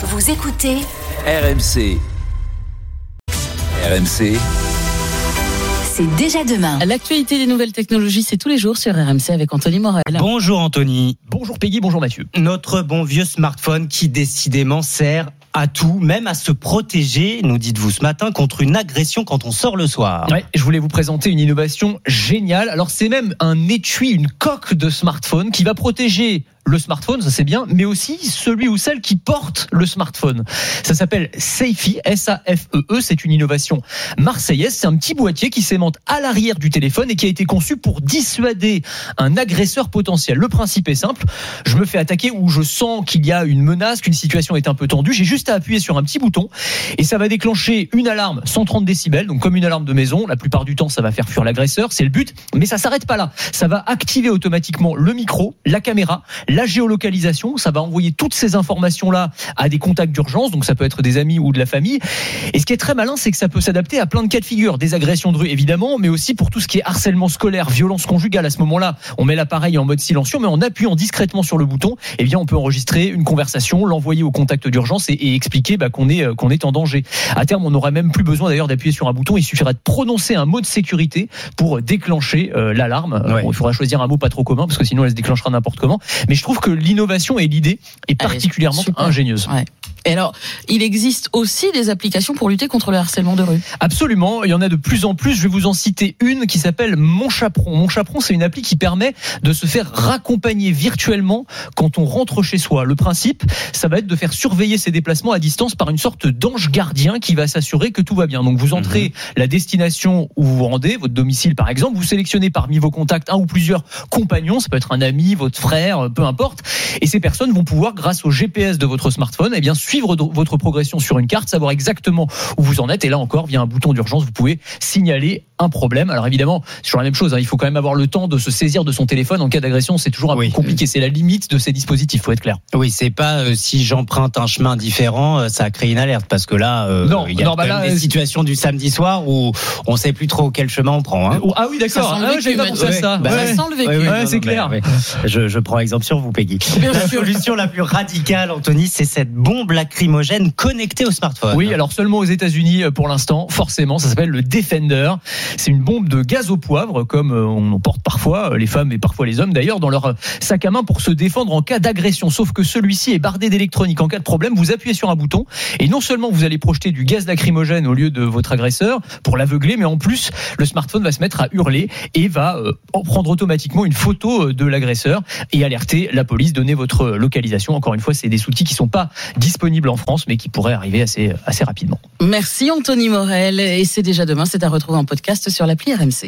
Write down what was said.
Vous écoutez RMC. RMC, C'est déjà demain. L'actualité des nouvelles technologies, c'est tous les jours sur RMC avec Anthony Morel. Bonjour Anthony. Bonjour Peggy, bonjour Mathieu. Notre bon vieux smartphone qui décidément sert à tout, même à se protéger, nous dites-vous ce matin, contre une agression quand on sort le soir. Ouais, je voulais vous présenter une innovation géniale. Alors c'est même un étui, une coque de smartphone qui va protéger le smartphone, ça c'est bien, mais aussi celui ou celle qui porte le smartphone. Ça s'appelle Safety, S-A-F-E-E, c'est une innovation marseillaise. C'est un petit boîtier qui s'aimante à l'arrière du téléphone et qui a été conçu pour dissuader un agresseur potentiel. Le principe est simple, je me fais attaquer ou je sens qu'il y a une menace, qu'une situation est un peu tendue, j'ai juste à appuyer sur un petit bouton et ça va déclencher une alarme 130 décibels, donc comme une alarme de maison. La plupart du temps, ça va faire fuir l'agresseur, c'est le but, mais ça s'arrête pas là. Ça va activer automatiquement le micro, la caméra, géolocalisation, ça va envoyer toutes ces informations-là à des contacts d'urgence, donc ça peut être des amis ou de la famille. Et ce qui est très malin, c'est que ça peut s'adapter à plein de cas de figure, des agressions de rue évidemment, mais aussi pour tout ce qui est harcèlement scolaire, violence conjugale. À ce moment-là, on met l'appareil en mode silencieux, mais en appuyant discrètement sur le bouton, eh bien, on peut enregistrer une conversation, l'envoyer au contact d'urgence et, et expliquer bah, qu'on est euh, qu'on est en danger. À terme, on n'aura même plus besoin d'ailleurs d'appuyer sur un bouton. Il suffira de prononcer un mot de sécurité pour déclencher euh, l'alarme. Euh, Ouais. bon, il faudra choisir un mot pas trop commun parce que sinon elle se déclenchera n'importe comment. Mais je trouve que l'innovation et l'idée est particulièrement ingénieuse. Ouais. Et alors, il existe aussi des applications pour lutter contre le harcèlement de rue. Absolument, il y en a de plus en plus. Je vais vous en citer une qui s'appelle Mon Chaperon. Mon Chaperon, c'est une appli qui permet de se faire raccompagner virtuellement quand on rentre chez soi. Le principe, ça va être de faire surveiller ses déplacements à distance par une sorte d'ange gardien qui va s'assurer que tout va bien. Donc vous entrez la destination où vous vous rendez, votre domicile par exemple, vous sélectionnez parmi vos contacts un ou plusieurs compagnons, ça peut être un ami, votre frère, peu importe, et ces personnes vont pouvoir, grâce au GPS de votre smartphone, eh bien suivre votre progression sur une carte, savoir exactement où vous en êtes. Et là encore, via un bouton d'urgence, vous pouvez signaler un problème. Alors évidemment, c'est toujours la même chose. hein. Il faut quand même avoir le temps de se saisir de son téléphone en cas d'agression. C'est toujours un Oui. peu compliqué. C'est la limite de ces dispositifs. Faut être clair. Oui, c'est pas euh, si j'emprunte un chemin différent, euh, ça crée une alerte parce que là, euh, Non, il y a non, bah là, des euh, situations du samedi soir où on sait plus trop quel chemin on prend. Hein. Ah oui, d'accord. Ça sent le Ah, vécu, j'avais pas pensé à Mathieu. ça. Bah, Ouais. Ça sent le vécu. Ouais, non, c'est clair. Je, je prends exemple sur vous, Peggy. Bien La sûr. solution la plus radicale, Anthony, c'est cette bombe lacrymogène connectée au smartphone. Oui, alors seulement aux États-Unis euh, pour l'instant, forcément, ça s'appelle le Defender. C'est une bombe de gaz au poivre, comme euh, on en porte parfois, euh, les femmes et parfois les hommes d'ailleurs, dans leur euh, sac à main pour se défendre en cas d'agression. Sauf que celui-ci est bardé d'électronique. En cas de problème, vous appuyez sur un bouton et non seulement vous allez projeter du gaz lacrymogène au lieu de votre agresseur pour l'aveugler, mais en plus, le smartphone va se mettre à hurler et va en prendre automatiquement une photo de l'agresseur et alerter la police, donner votre localisation. Encore une fois, c'est des outils qui sont pas disponibles en France, mais qui pourraient arriver assez, assez rapidement. Merci Anthony Morel. Et c'est déjà demain. C'est à retrouver en podcast sur l'appli RMC.